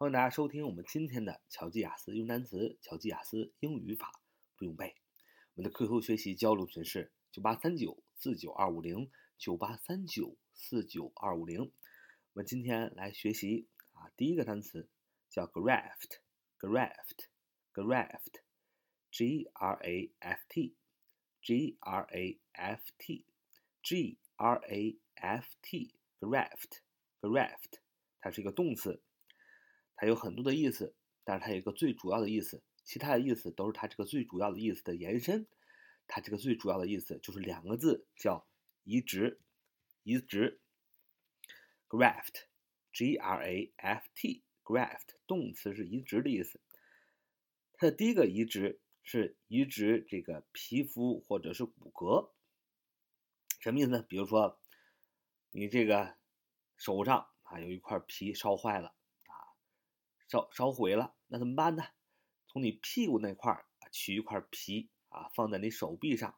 欢迎大家收听我们今天的巧记雅思用单词、巧记雅思英语法不用背。我们的 QQ 学习交流群是九八三九四九二五零九八三九四九二五零。我们今天来学习啊，第一个单词叫 graft，graft，graft，G R A F T，G R A F T，G R A F T，graft，graft，它是一个动词。它有很多的意思，但是它有一个最主要的意思，其他的意思都是它这个最主要的意思的延伸。它这个最主要的意思就是两个字，叫移植。移植，graft，G-R-A-F-T，graft，动词是移植的意思。它的第一个移植是移植这个皮肤或者是骨骼，什么意思呢？比如说，你这个手上啊有一块皮烧坏了。烧烧毁了，那怎么办呢？从你屁股那块儿取一块皮啊，放在你手臂上。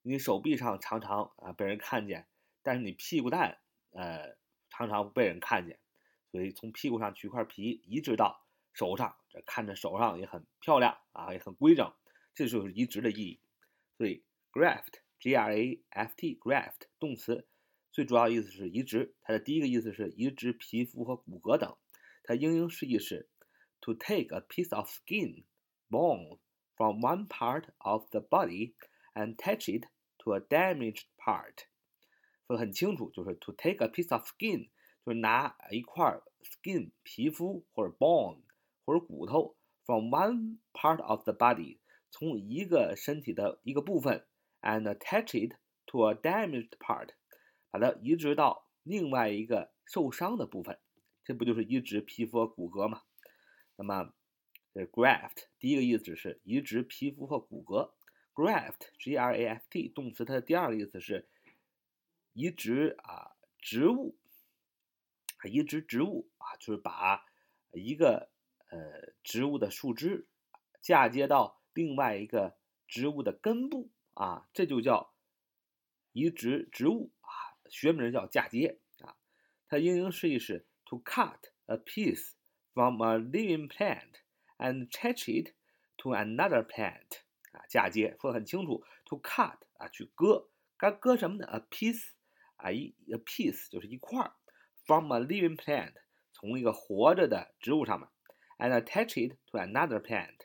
你手臂上常常啊被人看见，但是你屁股蛋呃常常被人看见，所以从屁股上取一块皮移植到手上，这看着手上也很漂亮啊，也很规整，这就是移植的意义。所以 graft，g r a f t，graft 动词最主要意思是移植，它的第一个意思是移植皮肤和骨骼等。它英英释义是 to take a piece of skin, bone from one part of the body and attach it to a damaged part。说的很清楚，就是 to take a piece of skin，就是拿一块 skin 皮肤或者 bone 或者骨头 from one part of the body，从一个身体的一个部分 and attach it to a damaged part，把它移植到另外一个受伤的部分。这不就是移植皮肤和骨骼吗？那么，这 graft 第一个意思是移植皮肤和骨骼，graft，G-R-A-F-T 动词，它的第二个意思是移植啊植物，移植植物啊，就是把一个呃植物的树枝嫁接到另外一个植物的根部啊，这就叫移植植物啊，学名叫嫁接啊，它英英释义是。To cut a piece from a living plant and attach it to another plant 啊，嫁接说的很清楚。to cut 啊，去割，该割什么呢？a piece 啊，一 a piece 就是一块儿，from a living plant 从一个活着的植物上面，and attach it to another plant，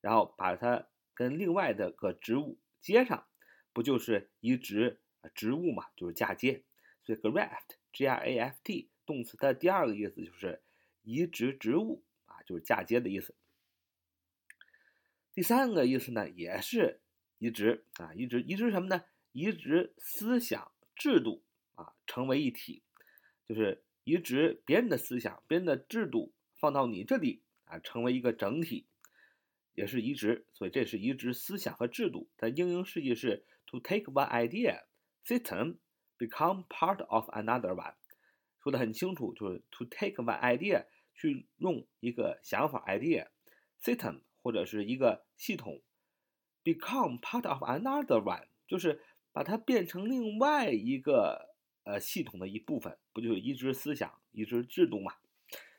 然后把它跟另外的个植物接上，不就是移植植物嘛？就是嫁接。所以 graft，g r a f t。动词的第二个意思就是移植植物啊，就是嫁接的意思。第三个意思呢，也是移植啊，移植移植什么呢？移植思想制度啊，成为一体，就是移植别人的思想、别人的制度放到你这里啊，成为一个整体，也是移植。所以这是移植思想和制度。它英英释义是 to take one idea system become part of another one。说的很清楚，就是 to take one idea 去用一个想法 idea system 或者是一个系统 become part of another one，就是把它变成另外一个呃系统的一部分，不就是移植思想、移植制度嘛？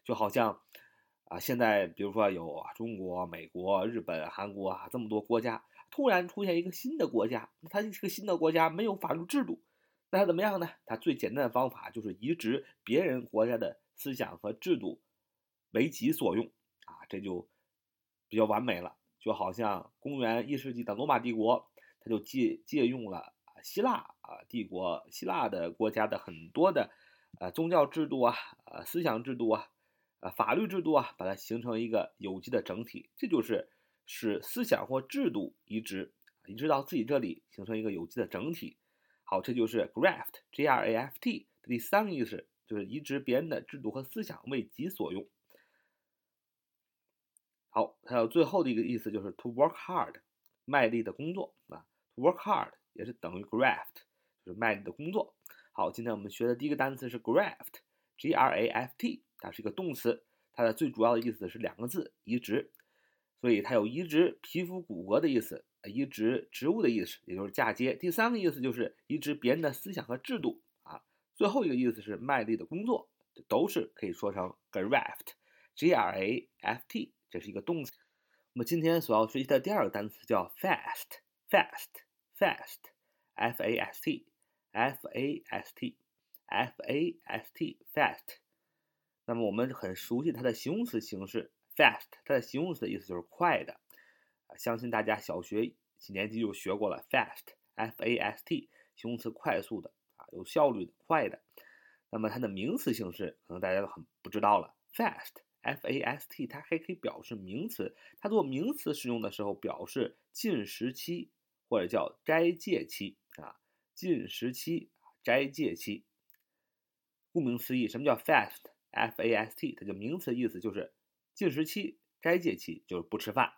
就好像啊，现在比如说有中国、美国、日本、韩国啊这么多国家，突然出现一个新的国家，它这个新的国家没有法律制度。那它怎么样呢？它最简单的方法就是移植别人国家的思想和制度，为己所用啊，这就比较完美了。就好像公元一世纪的罗马帝国，它就借借用了啊希腊啊帝国希腊的国家的很多的呃宗教制度啊、呃思想制度啊、呃法律制度啊，把它形成一个有机的整体。这就是使思想或制度移植移植到自己这里，形成一个有机的整体。好，这就是 graft，g r a f t 第三个意思，就是移植别人的制度和思想为己所用。好，还有最后的一个意思就是 to work hard，卖力的工作啊，to work hard 也是等于 graft，就是卖力的工作。好，今天我们学的第一个单词是 graft，g r a f t，它是一个动词，它的最主要的意思是两个字，移植，所以它有移植皮肤骨骼的意思。移植植物的意思，也就是嫁接。第三个意思就是移植别人的思想和制度啊。最后一个意思是卖力的工作，都是可以说成 graft。graft，这是一个动词。我们今天所要学习的第二个单词叫 fast，fast，fast，f a s t，f a s t，f a s t，fast。那么我们很熟悉它的形容词形式 fast，它的形容词的意思就是快的。相信大家小学几年级就学过了 fast，f a s t，形容词快速的啊，有效率的，快的。那么它的名词形式可能大家都很不知道了，fast，f a s t，它还可以表示名词。它做名词使用的时候，表示禁食期或者叫斋戒期啊，禁食期、斋戒期。顾名思义，什么叫 fast？f a s t，它就名词意思就是禁食期、斋戒期，就是不吃饭。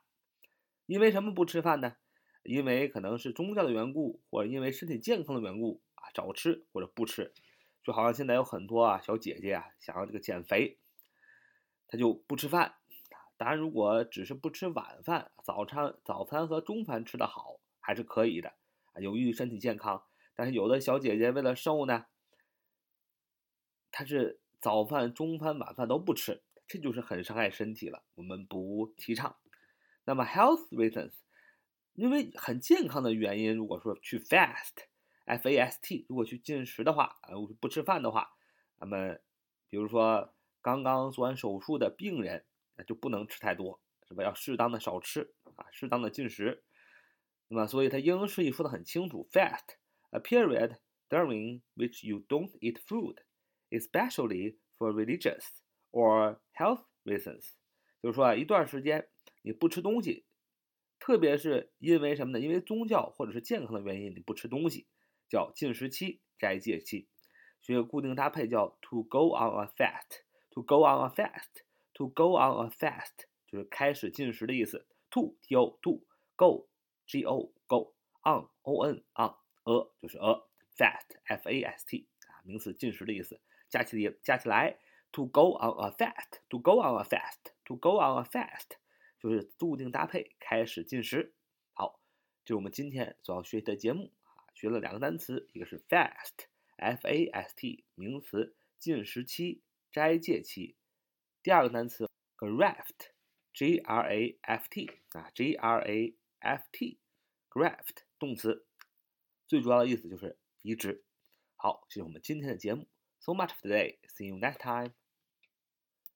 因为什么不吃饭呢？因为可能是宗教的缘故，或者因为身体健康的缘故啊，少吃或者不吃。就好像现在有很多啊小姐姐啊想要这个减肥，她就不吃饭。当然，如果只是不吃晚饭，早餐、早餐和中饭吃的好还是可以的啊，有益于身体健康。但是有的小姐姐为了瘦呢，她是早饭、中饭、晚饭都不吃，这就是很伤害身体了。我们不提倡。那么 health reasons，因为很健康的原因，如果说去 fast。fast，如果去进食的话，呃，不吃饭的话，那么，比如说刚刚做完手术的病人，那就不能吃太多，是吧？要适当的少吃啊，适当的进食。那么，所以它英文释义说的很清楚：fast，a period during which you don't eat food，especially for religious or health reasons。就是说啊，一段时间你不吃东西，特别是因为什么呢？因为宗教或者是健康的原因，你不吃东西。叫禁食期、斋戒期，所以固定搭配叫 to go on a fast，to go on a fast，to go on a fast 就是开始进食的意思。to t o to go g o go on o n on a 就是 a fast f a s t 啊，名词进食的意思。加起来加起来 to go on a fast，to go on a fast，to go on a fast 就是固定搭配开始进食。好，这是我们今天所要学习的节目啊。学了两个单词，一个是 fast，f a s t，名词，禁食期、斋戒期。第二个单词 graft，g r a f t 啊，g r a f t，graft 动词，最主要的意思就是移植。好，这是我们今天的节目。So much for today. See you next time.